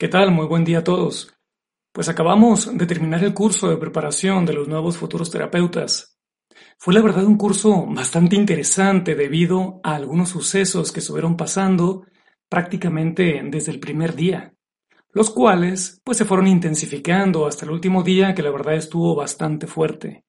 ¿Qué tal? Muy buen día a todos. Pues acabamos de terminar el curso de preparación de los nuevos futuros terapeutas. Fue la verdad un curso bastante interesante debido a algunos sucesos que estuvieron pasando prácticamente desde el primer día, los cuales pues se fueron intensificando hasta el último día que la verdad estuvo bastante fuerte.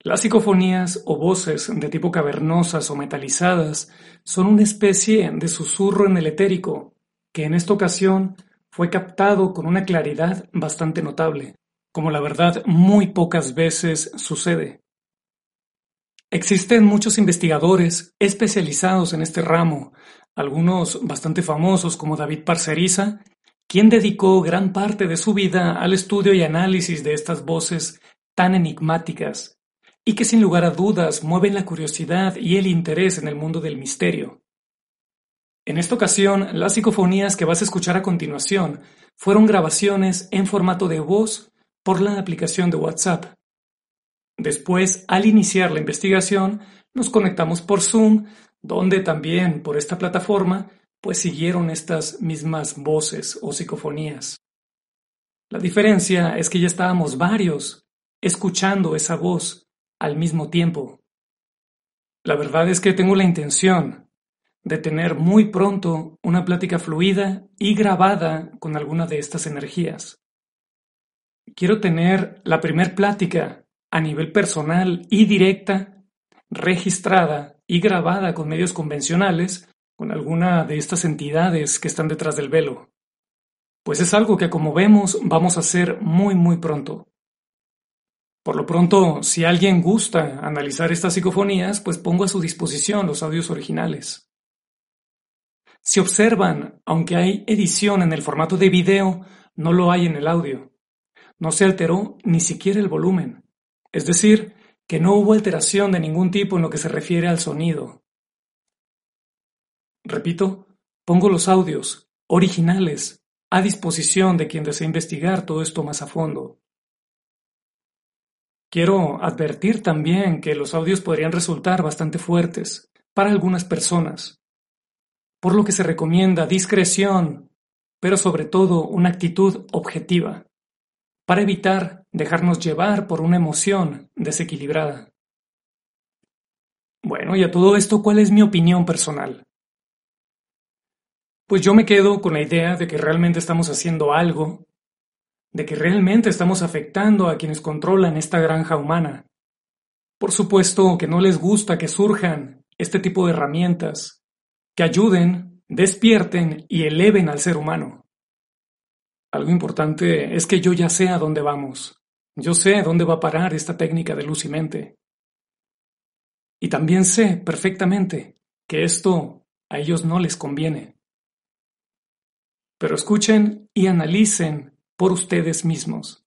Las psicofonías o voces de tipo cavernosas o metalizadas son una especie de susurro en el etérico que en esta ocasión fue captado con una claridad bastante notable, como la verdad muy pocas veces sucede. Existen muchos investigadores especializados en este ramo, algunos bastante famosos como David Parceriza, quien dedicó gran parte de su vida al estudio y análisis de estas voces tan enigmáticas y que sin lugar a dudas mueven la curiosidad y el interés en el mundo del misterio. En esta ocasión, las psicofonías que vas a escuchar a continuación fueron grabaciones en formato de voz por la aplicación de WhatsApp. Después, al iniciar la investigación, nos conectamos por Zoom, donde también por esta plataforma, pues siguieron estas mismas voces o psicofonías. La diferencia es que ya estábamos varios escuchando esa voz al mismo tiempo. La verdad es que tengo la intención de tener muy pronto una plática fluida y grabada con alguna de estas energías. Quiero tener la primer plática a nivel personal y directa, registrada y grabada con medios convencionales con alguna de estas entidades que están detrás del velo. Pues es algo que como vemos vamos a hacer muy muy pronto. Por lo pronto, si alguien gusta analizar estas psicofonías, pues pongo a su disposición los audios originales. Si observan, aunque hay edición en el formato de video, no lo hay en el audio. No se alteró ni siquiera el volumen. Es decir, que no hubo alteración de ningún tipo en lo que se refiere al sonido. Repito, pongo los audios originales a disposición de quien desee investigar todo esto más a fondo. Quiero advertir también que los audios podrían resultar bastante fuertes para algunas personas, por lo que se recomienda discreción, pero sobre todo una actitud objetiva, para evitar dejarnos llevar por una emoción desequilibrada. Bueno, y a todo esto, ¿cuál es mi opinión personal? Pues yo me quedo con la idea de que realmente estamos haciendo algo de que realmente estamos afectando a quienes controlan esta granja humana. Por supuesto que no les gusta que surjan este tipo de herramientas, que ayuden, despierten y eleven al ser humano. Algo importante es que yo ya sé a dónde vamos. Yo sé dónde va a parar esta técnica de luz y mente. Y también sé perfectamente que esto a ellos no les conviene. Pero escuchen y analicen por ustedes mismos.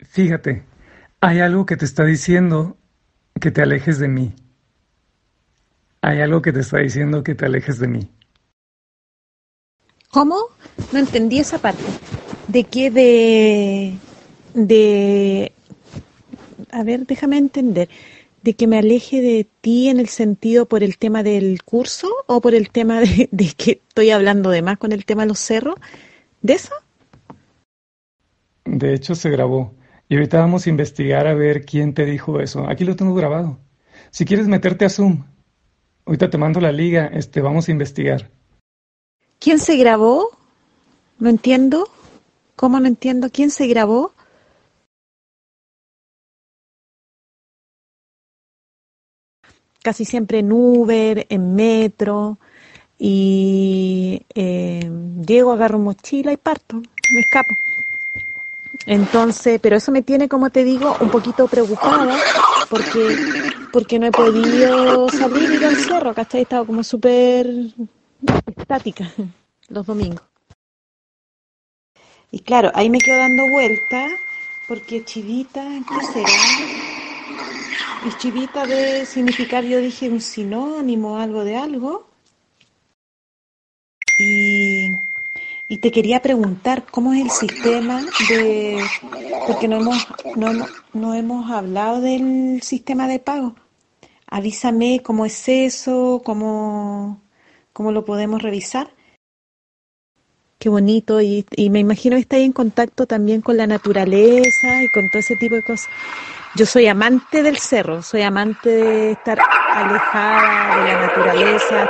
Fíjate, hay algo que te está diciendo que te alejes de mí. Hay algo que te está diciendo que te alejes de mí. ¿Cómo? No entendí esa parte. ¿De qué de... de... A ver, déjame entender de que me aleje de ti en el sentido por el tema del curso o por el tema de, que estoy hablando de más con el tema de los cerros? ¿De eso? De hecho, se grabó. Y ahorita vamos a investigar a ver quién te dijo eso. Aquí lo tengo grabado. Si quieres meterte a Zoom, ahorita te mando la liga, este, vamos a investigar. ¿Quién se grabó? No entiendo. ¿Cómo no entiendo? ¿Quién se grabó? casi siempre en Uber, en metro, y eh, llego, agarro mochila y parto, me escapo. Entonces, pero eso me tiene, como te digo, un poquito preocupada porque, porque no he podido salir al cerro, ¿cachai? He estado como súper estática los domingos. Y claro, ahí me quedo dando vueltas porque chivita, ¿qué será? Y chivita de significar, yo dije un sinónimo, algo de algo. Y, y te quería preguntar cómo es el sistema de, porque no hemos, no, no hemos hablado del sistema de pago. Avísame cómo es eso, cómo, cómo lo podemos revisar. Qué bonito, y, y me imagino que está ahí en contacto también con la naturaleza y con todo ese tipo de cosas. Yo soy amante del cerro, soy amante de estar alejada de la naturaleza.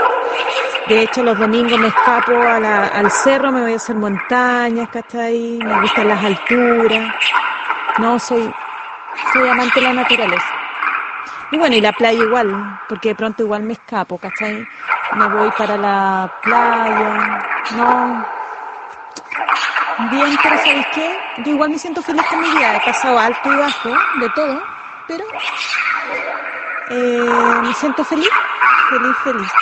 De hecho, los domingos me escapo al cerro, me voy a hacer montañas, ¿cachai? Me gustan las alturas. No, soy, soy amante de la naturaleza. Y bueno, y la playa igual, porque de pronto igual me escapo, ¿cachai? Me voy para la playa, no. Bien, pero ¿sabes qué? Yo igual me siento feliz con mi vida, he pasado alto y bajo, de todo, pero eh, me siento feliz, feliz, feliz.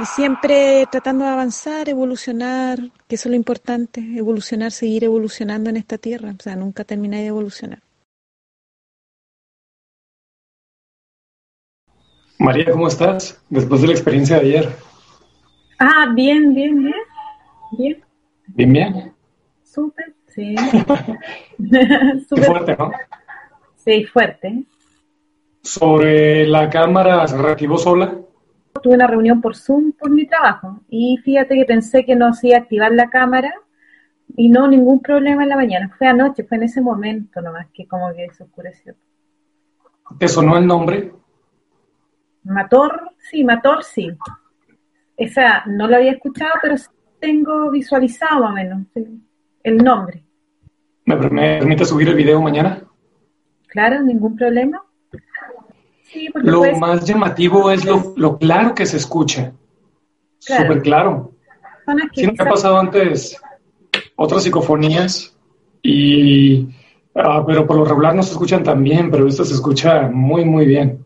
Y siempre tratando de avanzar, evolucionar, que eso es lo importante, evolucionar, seguir evolucionando en esta tierra, o sea, nunca terminar de evolucionar. María, ¿cómo estás? Después de la experiencia de ayer. Ah, bien, bien, bien. Bien. Bien, bien. Súper, sí. Súper fuerte, ¿no? Sí, fuerte. Sobre la cámara, ¿se reactivó sola? Tuve una reunión por Zoom por mi trabajo y fíjate que pensé que no se iba a activar la cámara y no ningún problema en la mañana. Fue anoche, fue en ese momento nomás que como que se oscureció. ¿Te sonó el nombre? Mator, sí, Mator, sí. Esa no lo había escuchado, pero tengo visualizado más o menos el nombre. ¿Me, permite subir el video mañana? Claro, ningún problema. Sí, lo más llamativo es lo, claro que se escucha. Súper claro. Sí, me ha pasado antes otras psicofonías y ah, pero por lo regular no se escuchan tan bien, pero esto se escucha muy, muy bien.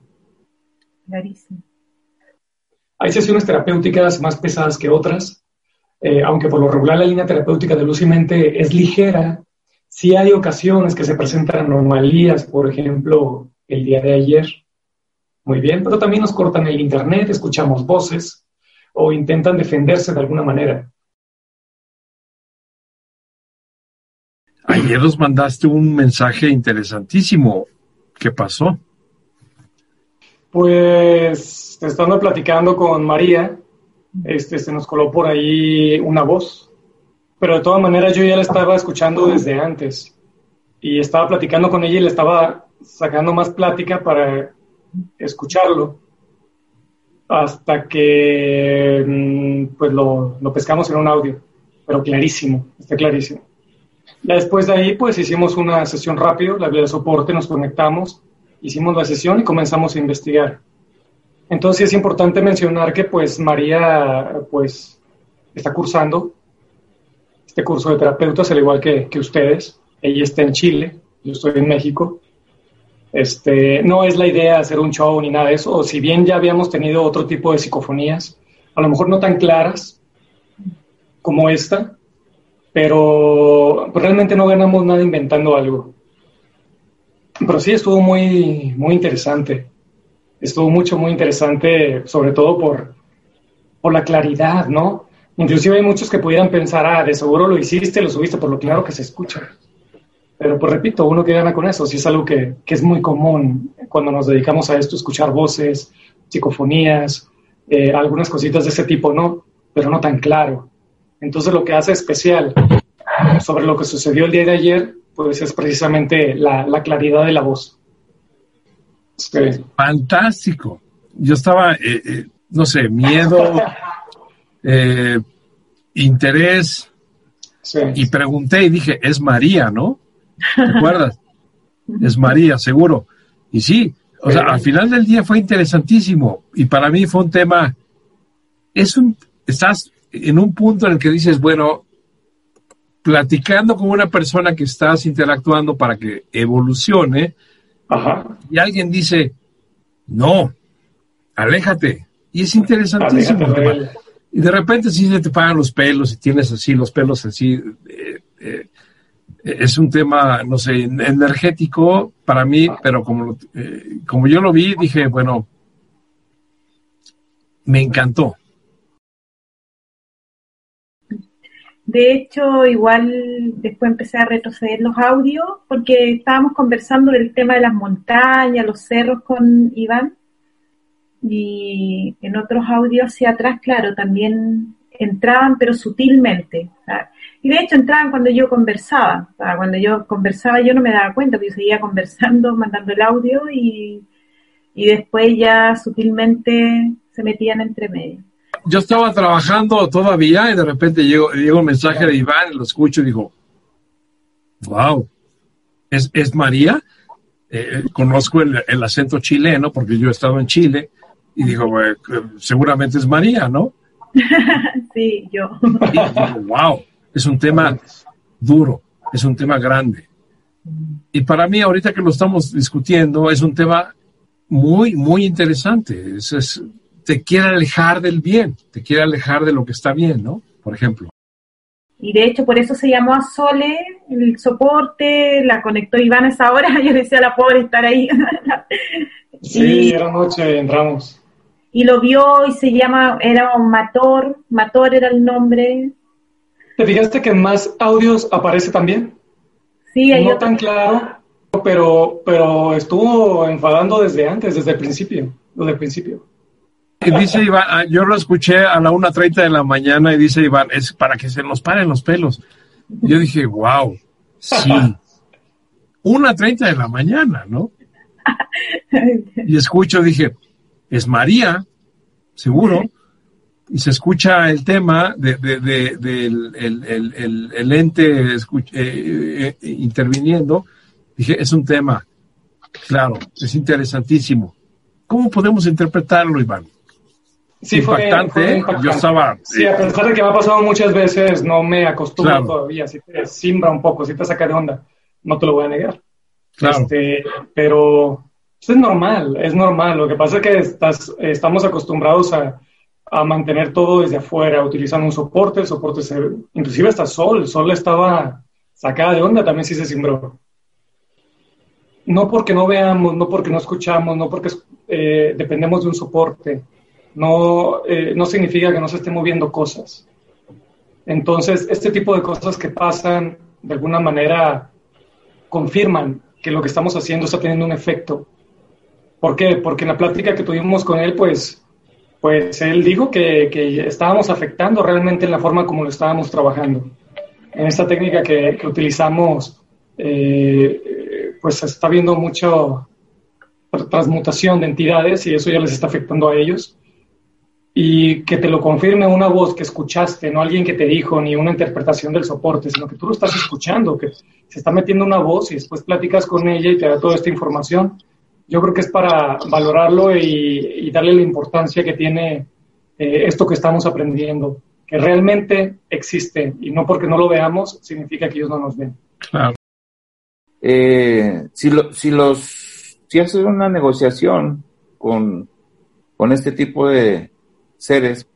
Clarísimo. Hay sesiones terapéuticas más pesadas que otras, eh, aunque por lo regular la línea terapéutica de luz y mente es ligera, sí hay ocasiones que se presentan anomalías, por ejemplo, el día de ayer. Muy bien, pero también nos cortan el internet, escuchamos voces o intentan defenderse de alguna manera. Ayer nos mandaste un mensaje interesantísimo. ¿Qué pasó? Pues estando platicando con María, este, se nos coló por ahí una voz, pero de todas maneras yo ya la estaba escuchando desde antes y estaba platicando con ella y le estaba sacando más plática para escucharlo hasta que mm, pues lo, lo pescamos en un audio, pero clarísimo, está clarísimo. Después de ahí pues hicimos una sesión rápido, la de soporte, nos conectamos hicimos la sesión y comenzamos a investigar. Entonces es importante mencionar que pues María pues está cursando este curso de terapeutas al igual que, que ustedes. Ella está en Chile, yo estoy en México. Este, no es la idea hacer un show ni nada de eso, o si bien ya habíamos tenido otro tipo de psicofonías, a lo mejor no tan claras como esta, pero realmente no ganamos nada inventando algo. Pero sí estuvo muy, muy interesante. Estuvo mucho, muy interesante, sobre todo por, por la claridad, ¿no? Inclusive hay muchos que pudieran pensar, ah, de seguro lo hiciste, lo subiste, por lo claro que se escucha. Pero pues repito, uno que gana con eso, sí es algo que, que es muy común cuando nos dedicamos a esto, escuchar voces, psicofonías, eh, algunas cositas de ese tipo, ¿no? Pero no tan claro. Entonces lo que hace especial sobre lo que sucedió el día de ayer pues es precisamente la, claridad de la voz. Fantástico. Yo estaba, eh, eh, no sé, miedo, interés, y pregunté y dije, es María, ¿no? ¿Te acuerdas? es María, seguro. Y sí, o sea, al final del día fue interesantísimo y para mí fue un tema, es un, estás en un punto en el que dices, bueno, platicando con una persona que estás interactuando para que evolucione, y alguien dice, no, aléjate. Y es interesantísimo. y de repente si se te pagan los pelos y tienes así los pelos así. Eh, eh, es un tema, no sé, energético para mí, pero como, eh, como yo lo vi, dije, bueno, me encantó. De hecho, igual después empecé a retroceder los audios porque estábamos conversando del tema de las montañas, los cerros con Iván. y en otros audios hacia atrás, claro, también entraban, pero sutilmente. Y de hecho entraban cuando yo conversaba. cuando yo conversaba yo no me daba cuenta, porque yo seguía conversando, mandando el audio y, y después ya sutilmente se metían entre medio. Yo estaba trabajando todavía y de repente llegó, llegó un mensaje de Iván, lo escucho y digo, wow, ¿es, es María? Eh, conozco el, el, acento chileno porque yo he estado en Chile y digo, seguramente es María, ¿no? sí, yo. wow, es un tema duro, es un tema grande. Y para mí, ahorita que lo estamos discutiendo, es un tema muy, muy interesante. Es, te quiere alejar del bien, te quiere alejar de lo que está bien, ¿no? Por ejemplo. Y de hecho, por eso se llamó a Sole el soporte, la conectó Iván a esa hora. Yo decía a la pobre estar ahí. sí, era noche, entramos y lo vio y se llama, era un Mator, Mator era el nombre. ¿Te fijaste que en más audios aparece también? Sí, No tan claro, pero, pero estuvo enfadando desde antes, desde el principio, desde el principio. Y dice Iván, ah, yo lo escuché a la 1.30 de la mañana y dice Iván, es para que se nos paren los pelos. Yo dije, wow, sí. 1.30 de la mañana, ¿no? Y escucho, dije, es María, seguro, y se escucha el tema de, del el, ente eh, eh, interviniendo, dije, es un tema, claro, es interesantísimo. ¿Cómo podemos interpretarlo, Iván? Sí, impactante, fue, yo estaba... Sí, a pesar de que me ha pasado muchas veces, no me acostumbro todavía, si te simbra un poco, si te saca de onda, no te lo voy a negar. Claro. Este, pero es normal, es normal. Lo que pasa es que estás, estamos acostumbrados a, a, mantener todo desde afuera, utilizando un soporte, el soporte se, inclusive hasta Sol, Sol estaba sacada de onda, también sí se cimbró. No porque no veamos, no porque no escuchamos, no porque eh, dependemos de un soporte, no, eh, no significa que no se estén moviendo cosas. Entonces, este tipo de cosas que pasan, de alguna manera, confirman que lo que estamos haciendo está teniendo un efecto ¿Por qué? Porque en la plática que tuvimos con él, pues, pues él dijo que, que estábamos afectando realmente en la forma como lo estábamos trabajando. En esta técnica que, que utilizamos, eh, pues está viendo mucho transmutación de entidades y eso ya les está afectando a ellos. Y que te lo confirme una voz que escuchaste, no alguien que te dijo, ni una interpretación del soporte, sino que tú lo estás escuchando, que se está metiendo una voz y después platicas con ella y te da toda esta información yo creo que es para valorarlo y, darle la importancia que tiene eh, esto que estamos aprendiendo, que realmente existe y no porque no lo veamos significa que ellos no nos ven. Claro. Eh, si, si los si haces una negociación con, con este tipo de seres,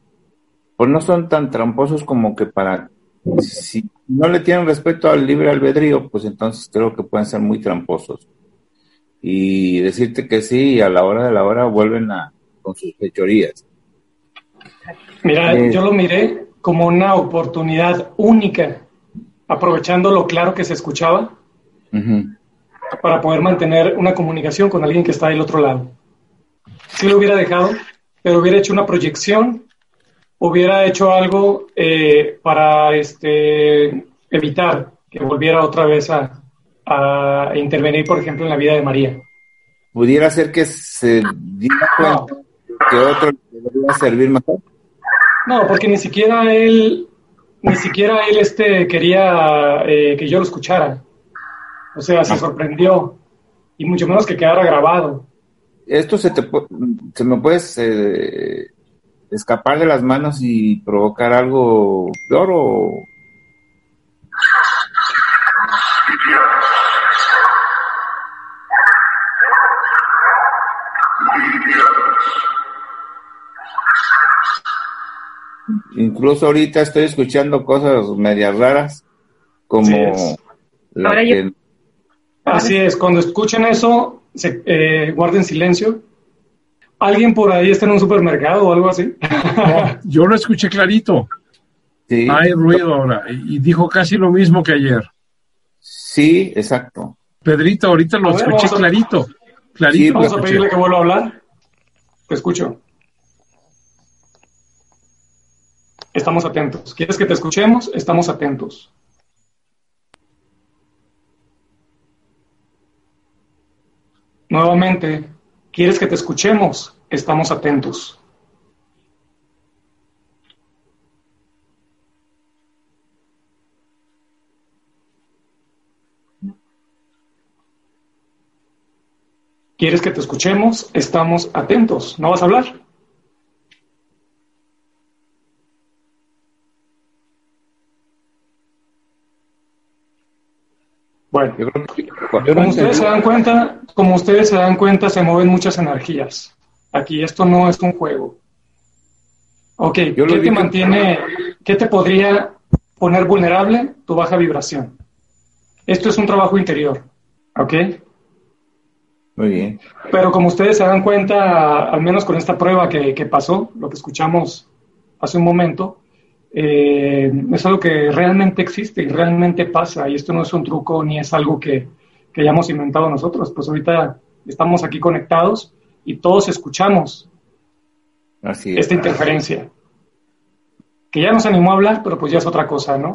pues no son tan tramposos como que para si no le tienen respeto al libre albedrío, pues entonces creo que pueden ser muy tramposos y decirte que sí y a la hora de la hora vuelven a con sus fechorías. Mira, eh, yo lo miré como una oportunidad única, aprovechando lo claro que se escuchaba, para poder mantener una comunicación con alguien que está del otro lado. Si lo hubiera dejado, pero hubiera hecho una proyección, hubiera hecho algo eh, para este, evitar que volviera otra vez a, a intervenir, por ejemplo, en la vida de María. ¿Pudiera ser que se diera cuenta que otro le debería servir mejor? No, porque ni siquiera él, ni siquiera él este quería eh, que yo lo escuchara. O sea, se sorprendió y mucho menos que quedara grabado. Esto se te se me puede eh, escapar de las manos y provocar algo peor o Incluso ahorita estoy escuchando cosas medias raras, como la que... Así es, cuando escuchen eso, se, eh, guarden silencio. ¿Alguien por ahí está en un supermercado o algo así? yo lo escuché clarito. Hay ruido ahora. Y dijo casi lo mismo que ayer. Sí, exacto. Pedrito, ahorita lo escuché clarito. clarito vamos a pedirle que vuelva a hablar. Te escucho. Estamos atentos. ¿Quieres que te escuchemos? Estamos atentos. Nuevamente, ¿quieres que te escuchemos? Estamos atentos. ¿Quieres que te escuchemos? Estamos atentos. ¿No vas a hablar? Bueno, como ustedes se dan cuenta, como ustedes se dan cuenta, se mueven muchas energías. Aquí esto no es un juego. Ok, ¿qué te mantiene, qué te podría poner vulnerable? Tu baja vibración. Esto es un trabajo interior, ¿ok? Muy bien. Pero como ustedes se dan cuenta, al menos con esta prueba que, pasó, lo que escuchamos hace un momento, eh, es algo que realmente existe y realmente pasa. Y esto no es un truco ni es algo que, que hayamos inventado nosotros. Pues ahorita estamos aquí conectados y todos escuchamos Así esta interferencia. Que ya nos animó a hablar, pero pues ya es otra cosa, ¿no?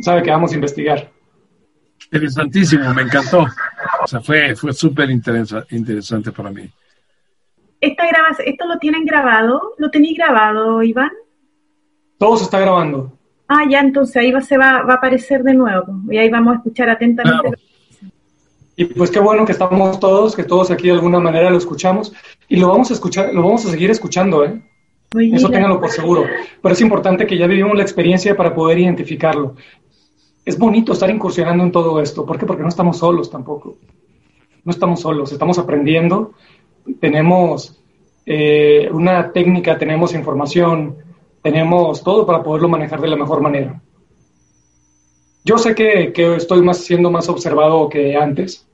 Sabe que vamos a investigar. Interesantísimo, me encantó. O sea, fue, fue súper interesante para mí. Esta ¿Esto lo tienen grabado? ¿Lo tenéis grabado, Iván? Todo se está grabando. Ah, ya, entonces ahí va, se va, va a aparecer de nuevo. Y ahí vamos a escuchar atentamente. Y pues qué bueno que estamos todos, que todos aquí de alguna manera lo escuchamos. Y lo vamos a escuchar, lo vamos a seguir escuchando, ¿eh? Eso ténganlo por seguro. Pero es importante que ya vivimos la experiencia para poder identificarlo es bonito estar incursionando en todo esto. ¿Por qué? Porque no estamos solos tampoco. No estamos solos, estamos aprendiendo, tenemos eh, una técnica, tenemos información, tenemos todo para poderlo manejar de la mejor manera. Yo sé que, estoy más, siendo más observado que antes.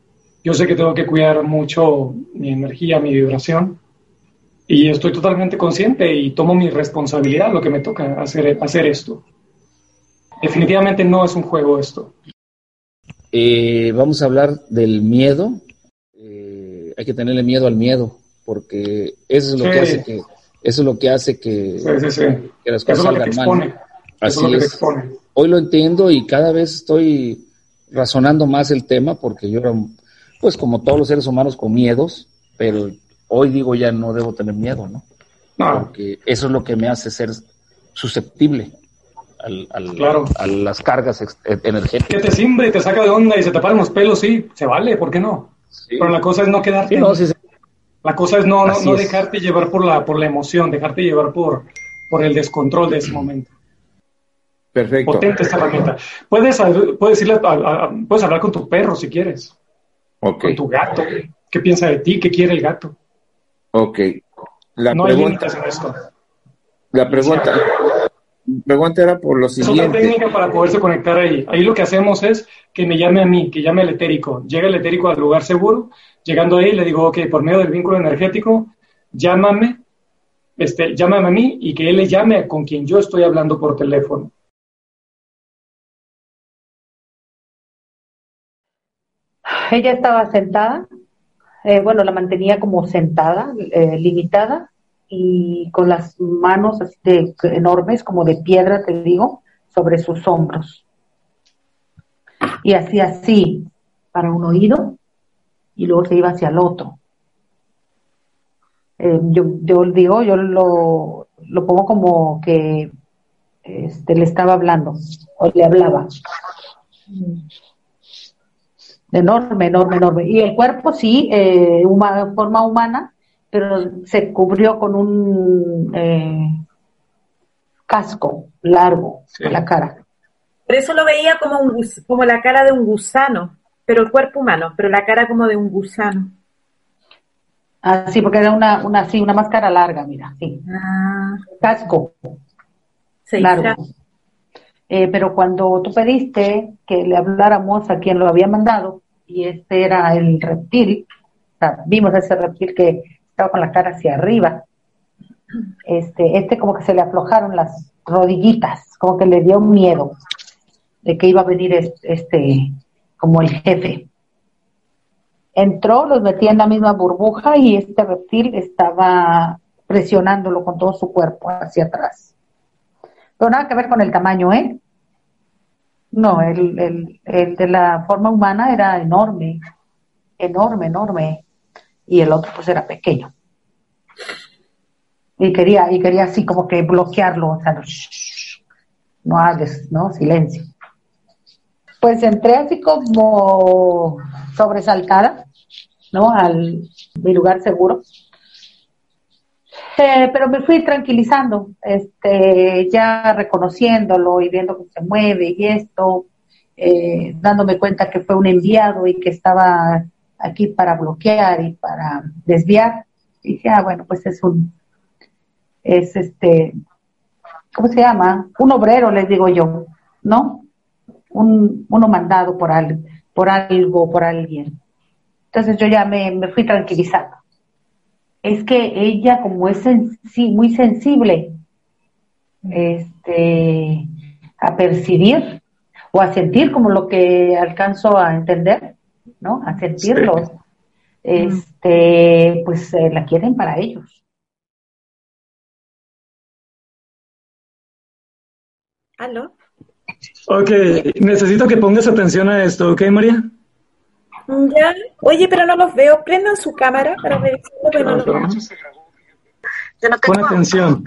Yo sé que tengo que cuidar mucho mi energía, mi vibración. Y estoy totalmente consciente y tomo mi responsabilidad, lo que me toca hacer, hacer esto. Definitivamente no es un juego esto. Eh, vamos a hablar del miedo. Eh, hay que tenerle miedo al miedo, porque eso es lo que hace que eso es lo que hace que, las cosas salgan mal. Así es. Hoy lo entiendo y cada vez estoy razonando más el tema porque yo era, pues como todos los seres humanos con miedos, pero hoy digo ya no debo tener miedo, ¿no? no. Porque eso es lo que me hace ser susceptible a las cargas e, energéticas. Que te simbre y te saca de onda y se te paran los pelos, sí, se vale, ¿por qué no? Pero la cosa es no quedarte. La cosa es no, no, dejarte llevar por la, por la emoción, dejarte llevar por, por el descontrol de ese momento. Perfecto. Potente esta herramienta. Puedes, puedes, puedes hablar con tu perro si quieres. Con tu gato. ¿Qué piensa de ti? ¿Qué quiere el gato? Ok. La no pregunta, hay en esto. La pregunta, pregunta era por lo siguiente. Es otra técnica para poderse conectar ahí. Ahí lo que hacemos es que me llame a mí, que llame al etérico. Llega el etérico al lugar seguro. Llegando ahí le digo, ok, por medio del vínculo energético, llámame, este, llámame a mí y que él le llame con quien yo estoy hablando por teléfono. Ella estaba sentada, eh, bueno, la mantenía como sentada, eh, limitada, y con las manos así de, enormes, como de piedra, te digo, sobre sus hombros. Y hacía así para un oído y luego se iba hacia el otro. Eh, yo, yo digo, yo lo, lo pongo como que este, le estaba hablando o le hablaba. Enorme, enorme, enorme. Y el cuerpo sí, eh, forma humana, pero se cubrió con un eh, casco largo en la cara. Por eso lo veía como, un, como la cara de un gusano, pero el cuerpo humano, pero la cara como de un gusano. Ah, sí, porque era una, una, sí, una máscara larga, mira, sí. Ah. Casco. Sí, largo. Eh, pero cuando tú pediste que le habláramos a quien lo había mandado, y este era el reptil, o sea, vimos ese reptil que con la cara hacia arriba. Este, este como que se le aflojaron las rodillitas, como que le dio miedo de que iba a venir este, como el jefe. Entró, los metía en la misma burbuja y este reptil estaba presionándolo con todo su cuerpo hacia atrás. Pero nada que ver con el tamaño, ¿eh? No, el, el, el de la forma humana era enorme, enorme, enorme, y el otro pues era pequeño. Y quería, y quería así como que bloquearlo, o sea, no hables, ¿no? Silencio. Pues entré así como sobresaltada, ¿no? Al mi lugar seguro. Eh, pero me fui tranquilizando, este, ya reconociéndolo y viendo que se mueve y esto, eh, dándome cuenta que fue un enviado y que estaba aquí para bloquear y para desviar. Y dije, ah, bueno, pues es un, es este, ¿cómo se llama? Un obrero, les digo yo, ¿no? Un, uno mandado por, al, por algo, por alguien. Entonces yo ya me, me fui tranquilizando. Es que ella, como es muy sensible este, a percibir o a sentir, como lo que alcanzo a entender, ¿no? A sentirlos, este, pues eh, la quieren para ellos. ¿Aló? Ok, necesito que pongas atención a esto, ¿ok, María? Ya. Oye, pero no los veo. Prendan su cámara para ver. Pero no, Pon atención.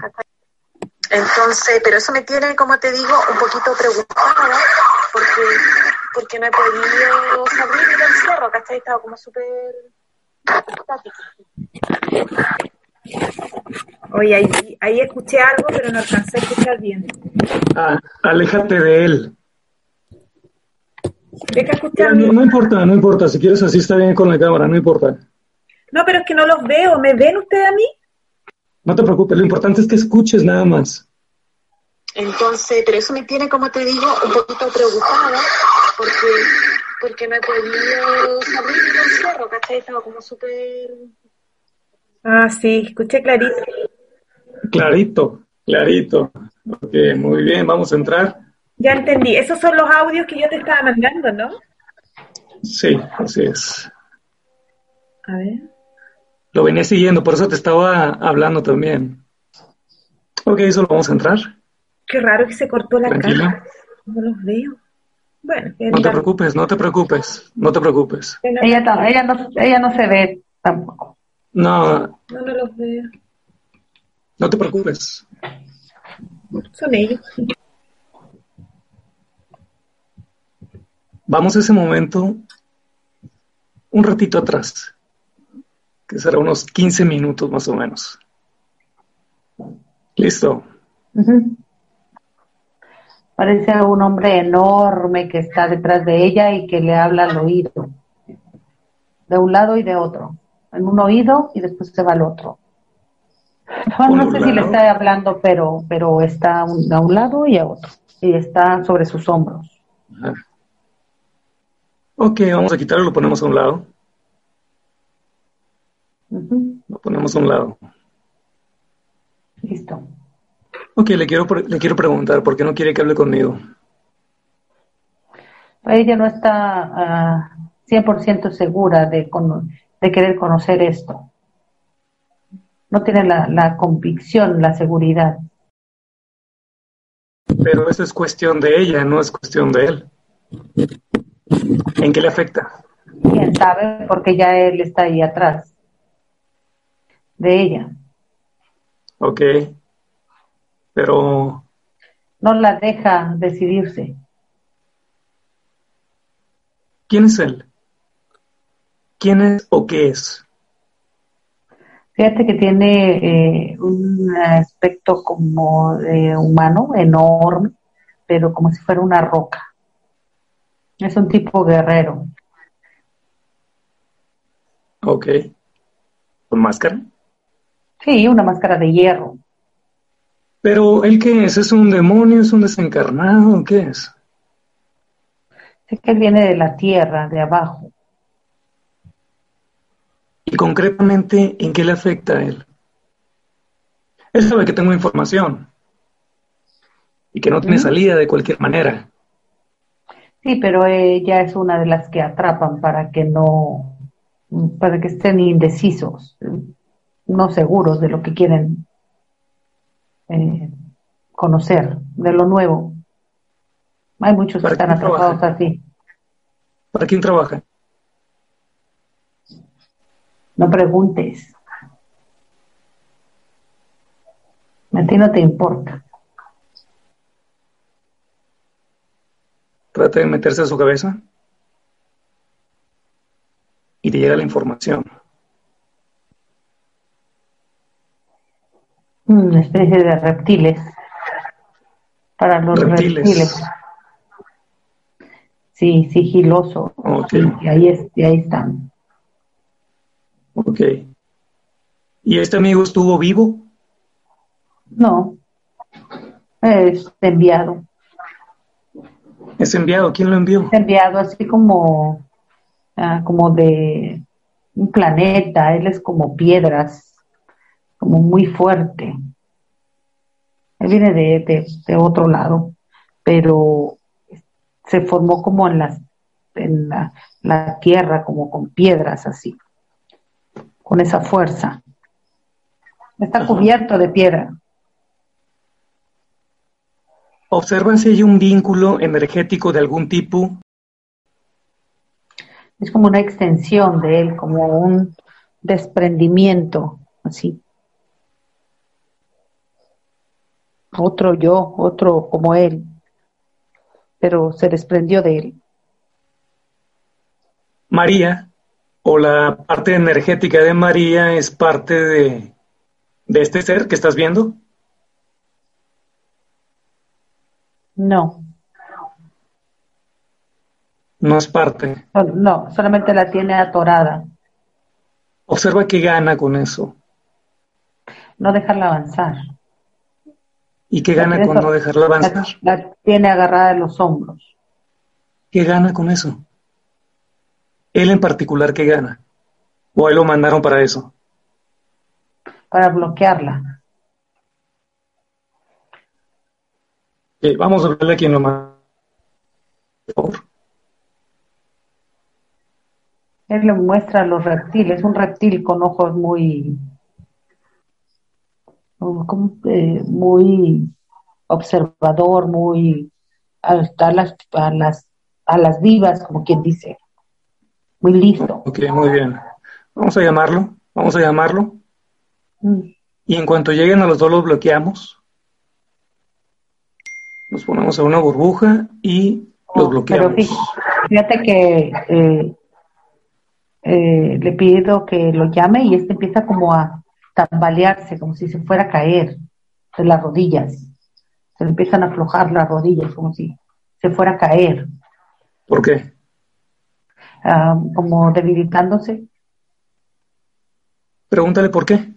Entonces, pero eso me tiene, como te digo, un poquito preocupada porque, porque no he podido salir del cerro, ¿cachai? Estaba como súper Oye, ahí, ahí escuché algo, pero no alcancé a escuchar bien. Ah, aléjate de él. Deja escuchar. No, no, importa, no importa. Si quieres así está bien con la cámara, no importa. No, pero es que no los veo. ¿Me ven ustedes a mí? No te preocupes, lo importante es que escuches nada más. Entonces, pero eso me tiene, como te digo, un poquito preocupada porque, porque no he podido salir del cerro, ¿cachai? Estaba como súper Ah, sí, escuché clarito. Clarito, clarito. Ok, muy bien, vamos a entrar. Ya entendí. Esos son los audios que yo te estaba mandando, ¿no? Sí, así es. A ver. Lo venía siguiendo, por eso te estaba hablando también. Ok, solo vamos a entrar. Qué raro que se cortó la cámara. No los veo. Bueno, no te preocupes, no te preocupes, no te preocupes. Ella, ella, no, ella no se ve tampoco. No. No, no los veo. No te preocupes. Son ellos. Vamos a ese momento un ratito atrás, que será unos 15 minutos más o menos. Listo. Parece un hombre enorme que está detrás de ella y que le habla al oído, de un lado y de otro en un oído y después se va al otro. No, sé si le está hablando, pero, pero está a un, lado y a otro. Y está sobre sus hombros. Ok, vamos a quitarlo, lo ponemos a un lado. Lo ponemos a un lado. Listo. Ok, le quiero, le quiero preguntar, ¿por qué no quiere que hable conmigo? Ella no está 100% ah, segura de, con, de querer conocer esto. No tiene la, convicción, la seguridad. Pero eso es cuestión de ella, no es cuestión de él. ¿En qué le afecta? Quién sabe, porque ya él está ahí atrás de ella. Ok. Pero... No la deja decidirse. ¿Quién es él? ¿Quién es o qué es? Fíjate que tiene eh, un aspecto como de humano, enorme, pero como si fuera una roca. Es un tipo guerrero. Ok. ¿Con máscara? Sí, una máscara de hierro. Pero ¿el qué es? ¿Es un demonio? ¿Es un desencarnado? ¿Qué es? Sé que él viene de la tierra, de abajo. Y concretamente, ¿en qué le afecta a él? Él sabe que tengo información y que no tiene salida de cualquier manera. Sí, pero ella es una de las que atrapan para que no, para que estén indecisos. no seguros de lo que quieren eh, conocer, de lo nuevo. Hay muchos que están atrapados así. ¿Para quién trabaja? No preguntes. A ti no te importa. Trata de meterse a su cabeza y te llega la información. Una especie de reptiles. Para los reptiles. Sí, sigiloso. y ahí, es, y ahí están. Ok. ¿Y este amigo estuvo vivo? No. Es enviado. ¿Es enviado? ¿Quién lo envió? Es enviado así como, ah, como de un planeta. Él es como piedras, como muy fuerte. Él viene de, de, otro lado, pero se formó como en, las, en la, la tierra, como con piedras así, con esa fuerza. Está cubierto de piedra. Observan si hay un vínculo energético de algún tipo. Es como una extensión de él, como un desprendimiento, así. Otro yo, otro como él, pero se desprendió de él. María, o la parte energética de María, es parte de, de este ser que estás viendo. No. No es parte. No, solamente la tiene atorada. Observa qué gana con eso. No dejarla avanzar. ¿Y qué gana con no dejarla avanzar? La, tiene agarrada en los hombros. ¿Qué gana con eso? Él en particular, ¿qué gana? ¿O él lo mandaron para eso? Para bloquearla. vamos a verle a quien lo. Por favor. Él le muestra los reptiles, un reptil con ojos muy, eh, muy observador, muy a las, a las, a las vivas, como quien dice, muy listo. Ok, muy bien. Vamos a llamarlo, vamos a llamarlo. Mm. Y en cuanto lleguen a los dos los bloqueamos. Nos ponemos a una burbuja y los bloqueamos. Pero fíjate que eh, eh, le pido que lo llame y este empieza como a tambalearse, como si se fuera a caer de las rodillas. Se le empiezan a aflojar las rodillas, como si se fuera a caer. ¿Por qué? Ah, como debilitándose. Pregúntale por qué.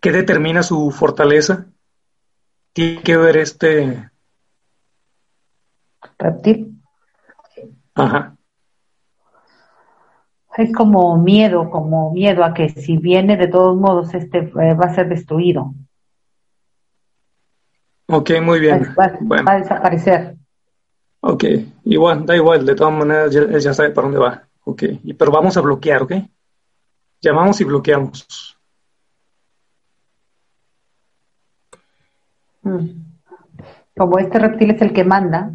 ¿Qué determina su fortaleza? tiene que ver este reptil. Ajá. Es como miedo, como miedo a que si viene de todos modos este eh, va a ser destruido. Ok, muy bien. Va, a desaparecer. Ok, igual, da igual, de todas maneras ya, ya sabe para dónde va. Ok, pero vamos a bloquear, ¿ok? Llamamos y bloqueamos. Mm. Como este reptil es el que manda,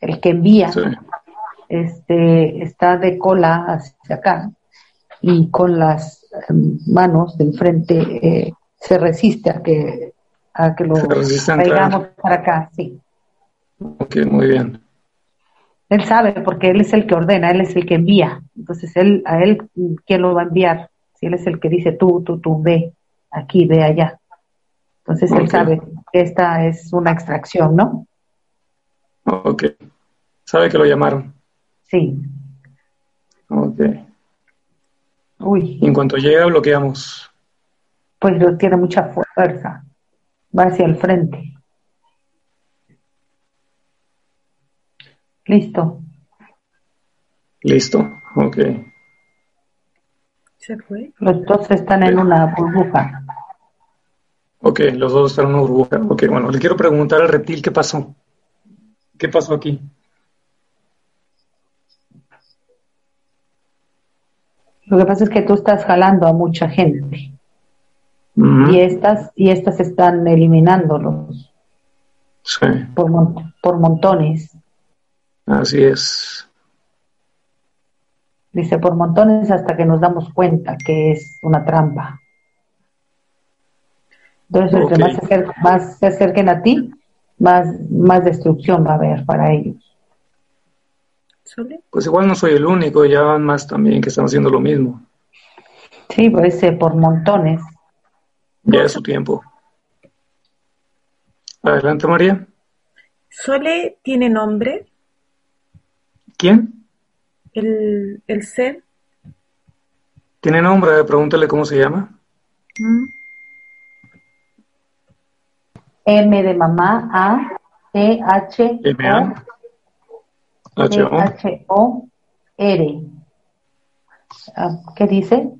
el que envía, este, está de cola hacia acá y con las em, manos del frente eh, se resiste a que, a que lo traigamos para acá, sí. Ok, muy bien. Él sabe porque él es el que ordena, él es el que envía. Entonces, él, a él, ¿quién lo va a enviar? Si él es el que dice tú, tú, tú, ve aquí, ve allá. Entonces él sabe que esta es una extracción, ¿no? Ok. Sabe que lo llamaron. Sí. Ok. Uy. en cuanto llega, bloqueamos. Pues tiene mucha fuerza. Va hacia el frente. Listo. Listo. Ok. Se fue. Los dos están en una burbuja. Ok, los dos están en una burbuja. Ok, bueno, le quiero preguntar al reptil qué pasó. ¿Qué pasó aquí? Lo que pasa es que tú estás jalando a mucha gente. Y estas, y estas están eliminándolos. Sí. Por, por montones. Así es. Dice, por montones hasta que nos damos cuenta que es una trampa. Entonces, entre más se, más se acerquen a ti, más, más destrucción va a haber para ellos. Pues igual no soy el único, ya van más también que están haciendo lo mismo. Sí, parece por montones. Ya es su tiempo. Adelante, María. ¿Sole tiene nombre? ¿Quién? El, el ser. ¿Tiene nombre? Pregúntale cómo se llama. Mm. M de mamá, A, T, H, M, A. H, O. H, O, R. Ah, ¿Qué dice?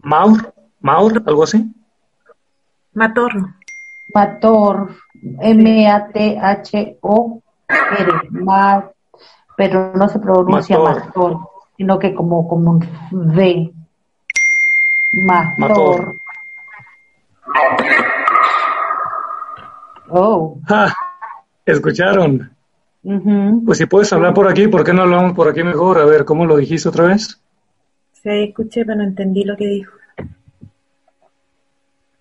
Maur, Maur, algo así. Mator. Mator, M-A-T-H-O-R, Mat, pero no se pronuncia Mator, sino que como, como un V. Mator. Oh. ¿Escucharon? Pues si puedes hablar por aquí, ¿por qué no hablamos por aquí mejor? A ver, ¿cómo lo dijiste otra vez? Sí, escuché, pero no entendí lo que dijo.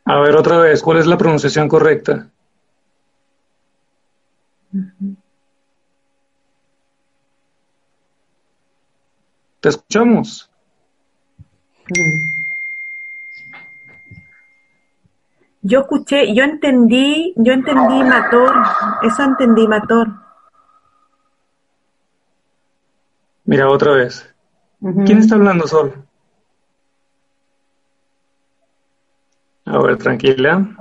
A ver, otra vez, ¿cuál es la pronunciación correcta? ¿Te escuchamos? Yo escuché, yo entendí, yo entendí Mator, eso entendí Mator. Mira, otra vez. ¿Quién está hablando, Sol? A ver, tranquila.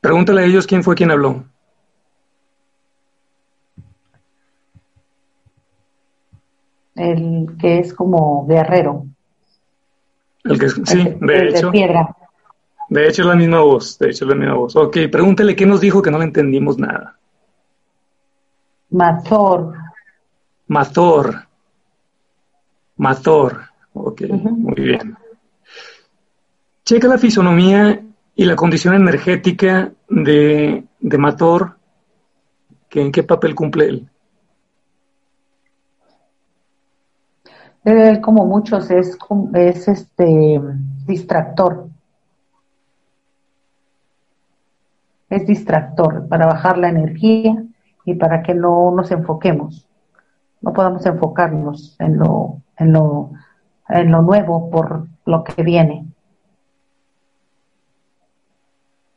Pregúntale a ellos quién fue quien habló. El que es como guerrero. El que sí, de hecho. De piedra. De hecho es la misma voz, de hecho es la misma voz. Ok, pregúntale qué nos dijo que no le entendimos nada. Mazor. Mazor. Mazor. Ok, muy bien. Checa la fisonomía y la condición energética de, de Mator, que en qué papel cumple él. Él, como muchos, es, es este distractor. Es distractor para bajar la energía y para que no nos enfoquemos. No podamos enfocarnos en lo, en lo, en lo nuevo por lo que viene.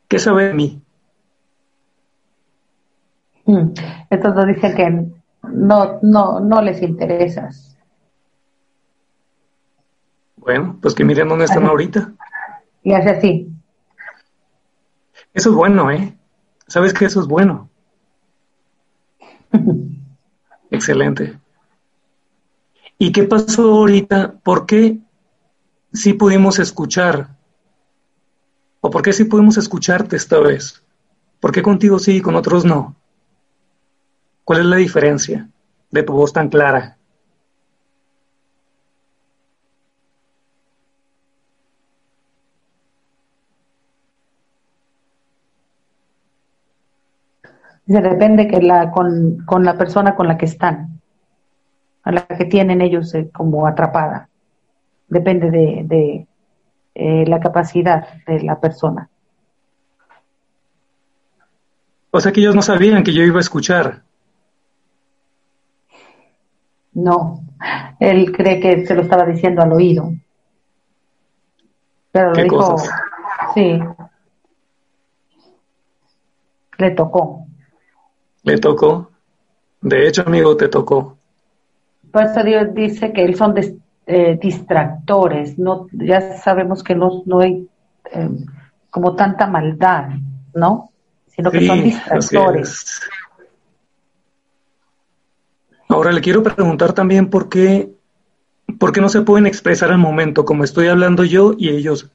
¿Qué sabe de mí? Mm. Estos dos dicen que no, no, no les interesas. Bueno, pues que miren dónde están ahorita. Y hace así. Eso es bueno, ¿eh? ¿Sabes que eso es bueno? Excelente. ¿Y qué pasó ahorita? ¿Por qué sí pudimos escuchar ¿O por qué sí podemos escucharte esta vez? ¿Por qué contigo sí y con otros no? ¿Cuál es la diferencia de tu voz tan clara? Se depende que la, con, con, la persona con la que están, a la que tienen ellos eh, como atrapada. Depende de, eh, la capacidad de la persona. O sea que ellos no sabían que yo iba a escuchar. No, él cree que se lo estaba diciendo al oído. Pero lo dijo, sí. Le tocó. Le tocó. De hecho, amigo, te tocó. Pues Dios dice que él son eh, distractores, no, ya sabemos que no, no hay eh, como tanta maldad, ¿no? Sino que son distractores. Ahora le quiero preguntar también por qué, por qué no se pueden expresar al momento, como estoy hablando yo y ellos.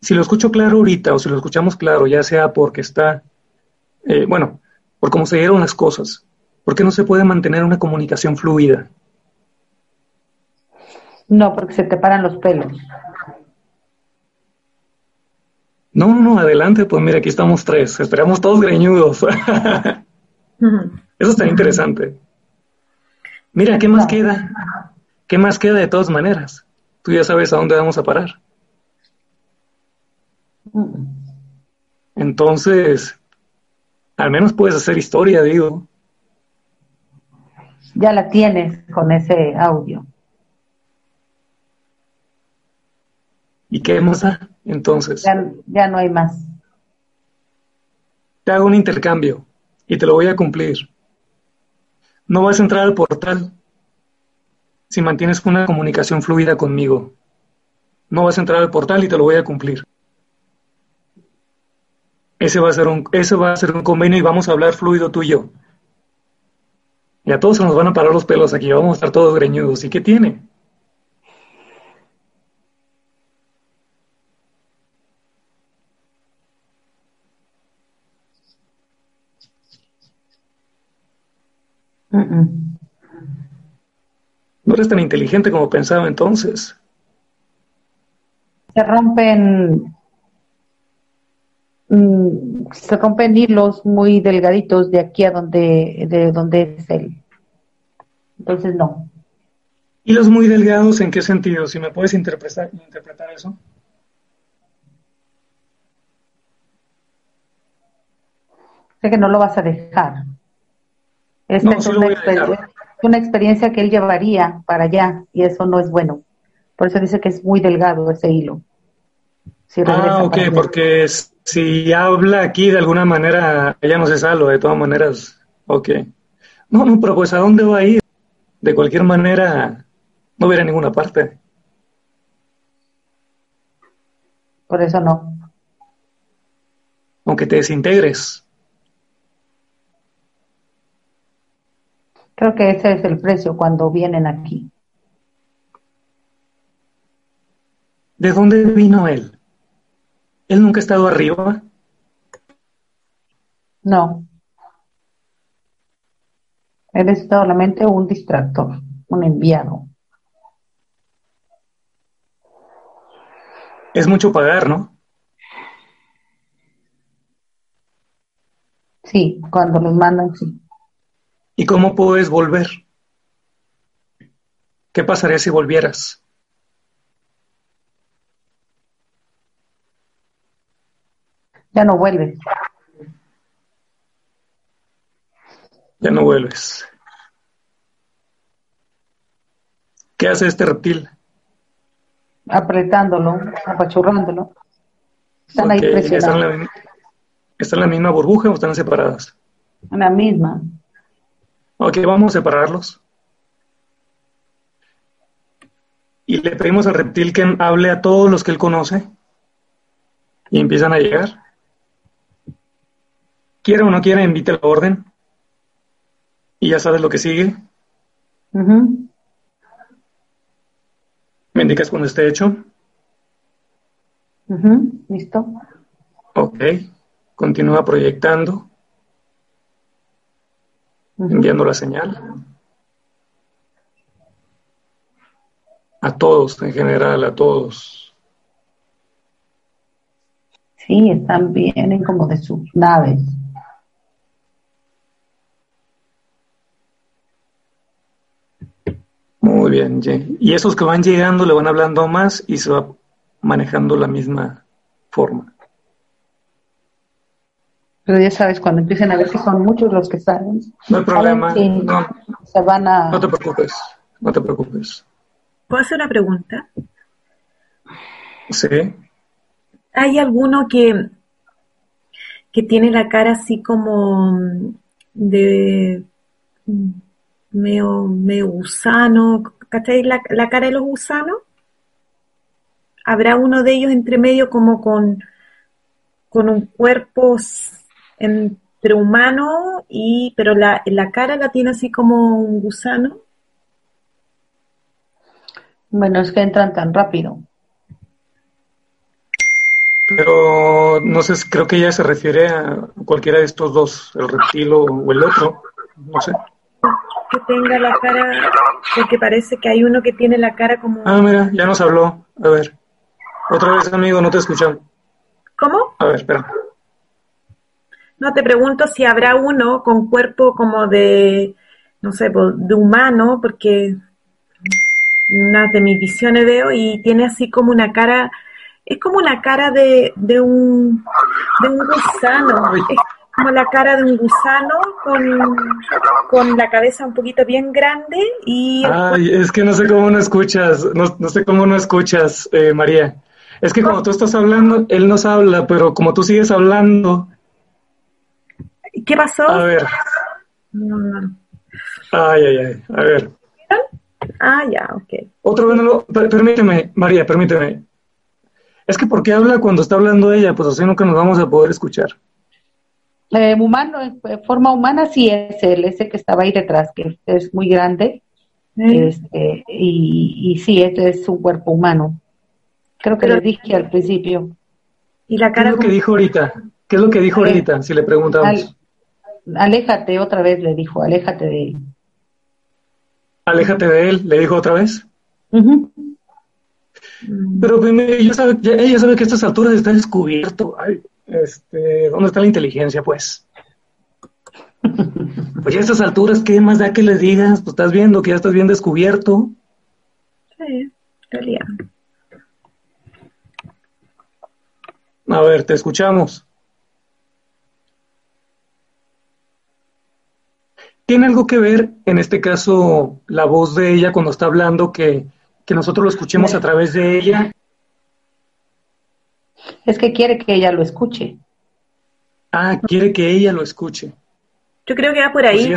Si lo escucho claro ahorita o si lo escuchamos claro, ya sea porque está, eh, bueno, por cómo se dieron las cosas, ¿por qué no se puede mantener una comunicación fluida? No, porque se te paran los pelos. No, no, adelante, pues mira, aquí estamos tres, esperamos todos greñudos. Eso está interesante. Mira, ¿qué más queda? ¿Qué más queda de todas maneras? Tú ya sabes a dónde vamos a parar. Entonces, al menos puedes hacer historia, digo. Ya la tienes con ese audio. ¿Y qué más entonces? Ya, ya no hay más. Te hago un intercambio y te lo voy a cumplir. No vas a entrar al portal si mantienes una comunicación fluida conmigo. No vas a entrar al portal y te lo voy a cumplir. Ese va a ser un, ese va a ser un convenio y vamos a hablar fluido tú y yo. Y a todos se nos van a parar los pelos aquí, vamos a estar todos greñudos. ¿Y qué tiene? No eres tan inteligente como pensaba entonces. Se rompen mm, se rompen hilos muy delgaditos de aquí a donde de donde es él. Entonces no. ¿Hilos muy delgados en qué sentido? Si me puedes interpretar, interpretar eso. Sé que no lo vas a dejar. Esta es, una experiencia, que él llevaría para allá y eso no es bueno. Por eso dice que es muy delgado ese hilo. Ah, ok, porque si habla aquí de alguna manera, ella no se salva, de todas maneras. Ok. No, no, pero pues ¿a dónde va a ir? De cualquier manera, no verá ninguna parte. Por eso no. Aunque te desintegres. Creo que ese es el precio cuando vienen aquí. ¿De dónde vino él? ¿Él nunca ha estado arriba? No. Él es solamente un distractor, un enviado. Es mucho pagar, ¿no? Sí, cuando los mandan, sí. ¿Y cómo puedes volver? ¿Qué pasaría si volvieras? Ya no vuelves. Ya no vuelves. ¿Qué hace este reptil? Apretándolo, apachurrándolo. Están ahí presionados. ¿Están en, la, ¿Están en la misma burbuja o están separadas? En la misma. Ok, vamos a separarlos. Y le pedimos al reptil que hable a todos los que él conoce. Y empiezan a llegar. Quiera o no quiera, invite la orden. Y ya sabes lo que sigue. Me indicas cuando esté hecho. Listo. Ok. Continúa proyectando enviando la señal. A todos, en general, a todos. Sí, están vienen como de sus naves. Muy bien, y esos que van llegando le van hablando más y se va manejando la misma forma. Pero ya sabes, cuando empiecen a ver que son muchos los que salen, no hay problema. No, se van a... no te preocupes, no te preocupes. ¿Puedo hacer una pregunta? Sí. ¿Hay alguno que, que tiene la cara así como de medio, medio gusano? ¿Cachai? La, la cara de los gusanos. ¿Habrá uno de ellos entre medio como con, con un cuerpo entre humano y, pero la, la cara la tiene así como un gusano. Bueno, es que entran tan rápido. Pero no sé, creo que ella se refiere a cualquiera de estos dos, el reptil o, el otro, no sé. Que tenga la cara, porque parece que hay uno que tiene la cara como... Ah, mira, ya nos habló. A ver. Otra vez, amigo, no te escuchamos. ¿Cómo? A ver, espera. No, te pregunto si habrá uno con cuerpo como de, no sé, pues, de humano, porque una de mis visiones veo y tiene así como una cara, es como una cara de, de un, de un gusano, es como la cara de un gusano con, con la cabeza un poquito bien grande y... Ay, es que no sé cómo no escuchas, no, no sé cómo no escuchas, eh, María. Es que como tú estás hablando, él nos habla, pero como tú sigues hablando... ¿Qué pasó? A ver. Ay, ay, ay. A ver. Ah, ya, ok. Otro veneno, permíteme, María, permíteme. Es que ¿por qué habla cuando está hablando ella? Pues así nunca nos vamos a poder escuchar. Eh, humano, en forma humana sí es él, ese que estaba ahí detrás, que es muy grande. Este, y, y sí, este es su cuerpo humano. Creo que lo dije al principio. ¿Y la cara ¿Qué es lo que dijo ahorita? ¿Qué es lo que dijo ahorita? Si le preguntamos. aléjate otra vez, le dijo, aléjate de él. Aléjate de él, le dijo otra vez. Pero primero, ella sabe, ella sabe que a estas alturas está descubierto. Este, ¿Dónde está la inteligencia, pues? Pues a estas alturas, ¿qué más da que le digas? Pues estás viendo que ya estás bien descubierto. Sí, realidad. A ver, te escuchamos. ¿Tiene algo que ver, en este caso, la voz de ella cuando está hablando, que, nosotros lo escuchemos a través de ella? Es que quiere que ella lo escuche. Ah, quiere que ella lo escuche. Yo creo que va por ahí.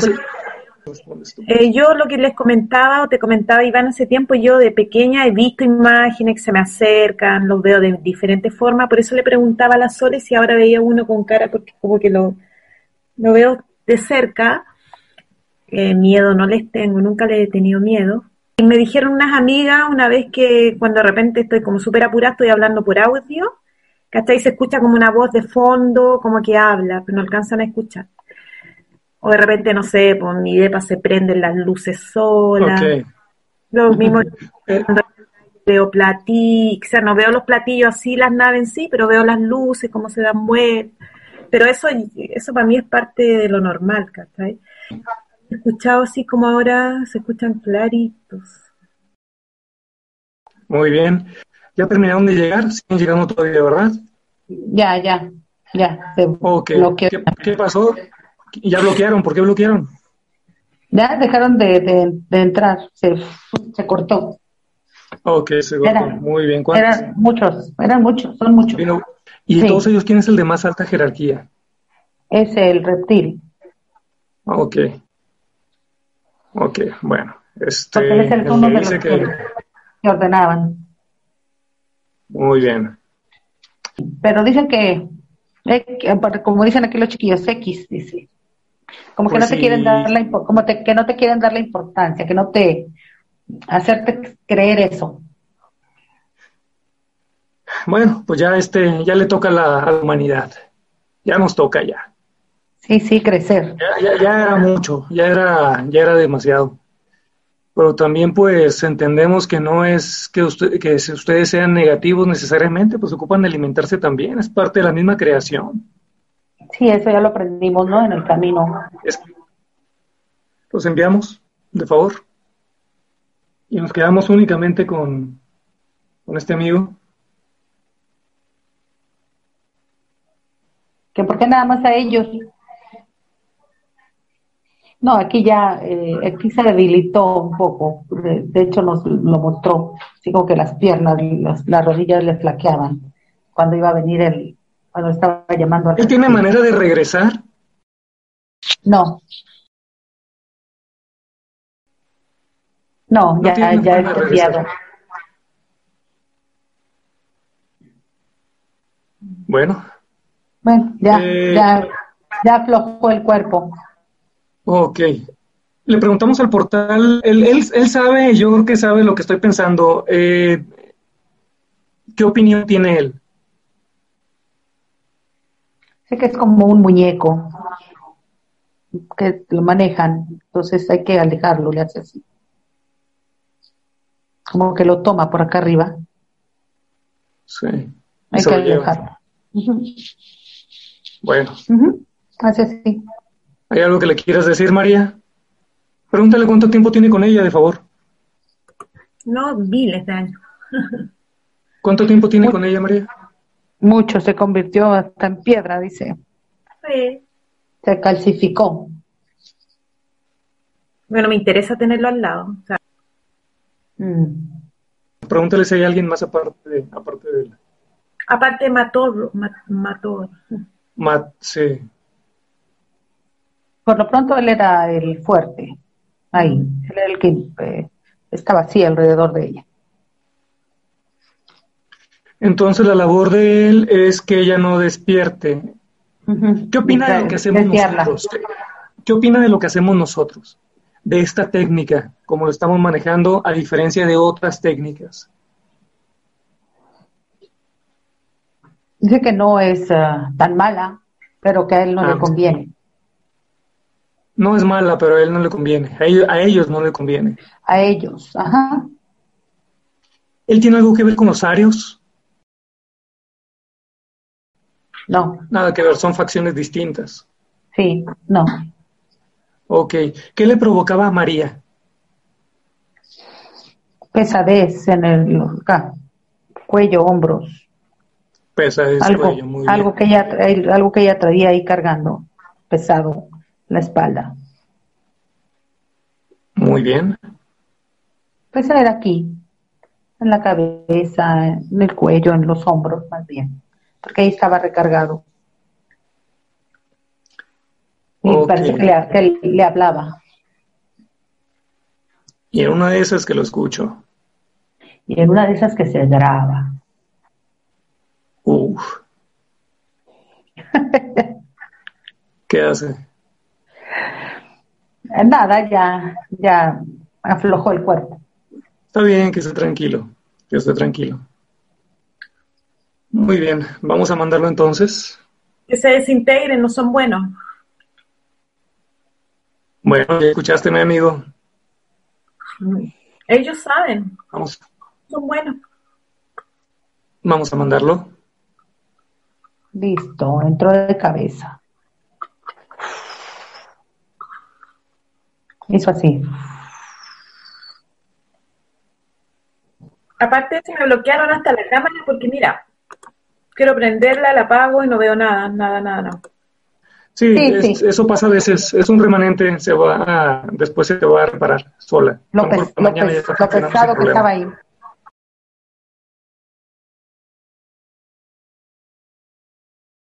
Pues eh, yo lo que les comentaba o te comentaba Iván hace tiempo, yo de pequeña he visto imágenes que se me acercan, los veo de diferentes formas, por eso le preguntaba a la Sole si ahora veía uno con cara, porque como que lo, lo veo de cerca, eh, miedo no les tengo, nunca le he tenido miedo. Y me dijeron unas amigas una vez que cuando de repente estoy como súper apurada, estoy hablando por audio, ¿cachai? Se escucha como una voz de fondo, como que habla, pero no alcanzan a escuchar. O de repente, no sé, por pues, mi depa se prenden las luces solas. Lo mismo veo platillos, o sea, no veo los platillos así, las naves en sí, pero veo las luces, cómo se dan vueltas. Pero eso, eso para mí es parte de lo normal, ¿cachai? He escuchado así como ahora se escuchan claritos. Muy bien. ¿Ya terminaron de llegar? ¿Siguen llegando todavía, verdad? Ya, ya, ya. ¿Qué, ¿Qué pasó? ¿Ya bloquearon? ¿Por qué bloquearon? Ya dejaron de, entrar, se, se, cortó. Ok, se cortó. Muy bien. Eran muchos, eran muchos, son muchos. ¿Y todos ellos quién es el de más alta jerarquía? Es el reptil. Ok. Ok, bueno. Este, Porque es el de que... que ordenaban. Muy bien. Pero dicen que, eh, como dicen aquí los chiquillos, X, dice. Como que pues no te quieren dar la como que no te quieren dar la importancia, que no te hacerte creer eso. Bueno, pues ya este, ya le toca a la, humanidad. Ya nos toca ya. Sí, sí, crecer. Ya, ya, era mucho, ya era, ya era demasiado. Pero también pues entendemos que no es que, usted, que ustedes sean negativos necesariamente, pues ocupan de alimentarse también, es parte de la misma creación. Sí, eso ya lo aprendimos, ¿no? En el camino. Los enviamos, de favor. Y nos quedamos únicamente con, con este amigo. ¿Que por qué nada más a ellos? No, aquí ya, eh, aquí se debilitó un poco. De, hecho, nos lo mostró. Así como que las piernas, las rodillas le flaqueaban cuando iba a venir el, cuando estaba llamando ¿Él tiene manera de regresar? No. No, ya, ya es. Bueno. Bueno, ya, eh, ya, ya aflojó el cuerpo. Ok. Le preguntamos al portal, él, él, él sabe, yo creo que sabe lo que estoy pensando. Eh, ¿Qué opinión tiene él? Sé que es como un muñeco. que lo manejan, entonces hay que alejarlo, le hace así. Como que lo toma por acá arriba. Sí. Hay que alejarlo. Bueno. Hace así. ¿Hay algo que le quieras decir, María? Pregúntale cuánto tiempo tiene con ella, de favor. No, miles de años. ¿Cuánto tiempo tiene con ella, María? Mucho, se convirtió hasta en piedra, dice. Sí. Se calcificó. Bueno, me interesa tenerlo al lado. Mm. Pregúntale si hay alguien más aparte de, aparte de él. Aparte de Mator. Mator. Mat, sí. Por lo pronto él era el fuerte. Ahí. Él era el que eh, estaba así alrededor de ella. Entonces la labor de él es que ella no despierte. ¿Qué opina de lo que hacemos nosotros? ¿Qué opina de lo que hacemos nosotros? De esta técnica, como lo estamos manejando, a diferencia de otras técnicas. Dice que no es ah, tan mala, pero que a él no le ah, conviene. No es mala, pero a él no le conviene. A ellos, a ellos no le conviene. A ellos, ajá. ¿Él tiene algo que ver con los arios? No. Nada que ver, son facciones distintas. Sí, no. Ok. ¿Qué le provocaba a María? Pesadez en el cuello, hombros. Pesadez, algo, cuello, muy bien. Que, ella, algo que ella traía ahí cargando, pesado, la espalda. Muy bien. Pues era aquí, en la cabeza, en el cuello, en los hombros, más bien porque ahí estaba recargado. Y parece que le, hablaba. Y en una de esas que lo escucho. Y en una de esas que se graba. Uf. ¿Qué hace? Nada, ya, ya aflojó el cuerpo. Está bien, que esté tranquilo, que esté tranquilo. Muy bien, vamos a mandarlo entonces. Que se desintegren, no son buenos. Bueno, ya escuchaste, mi amigo. Ellos saben. Vamos. Son buenos. Vamos a mandarlo. Listo, entró de cabeza. Hizo así. Aparte se me bloquearon hasta la cámara porque mira, quiero prenderla, la apago y no veo nada, nada, nada, nada. Sí, eso pasa a veces, es un remanente, se va después se va a reparar sola. Lo, pesado que estaba ahí.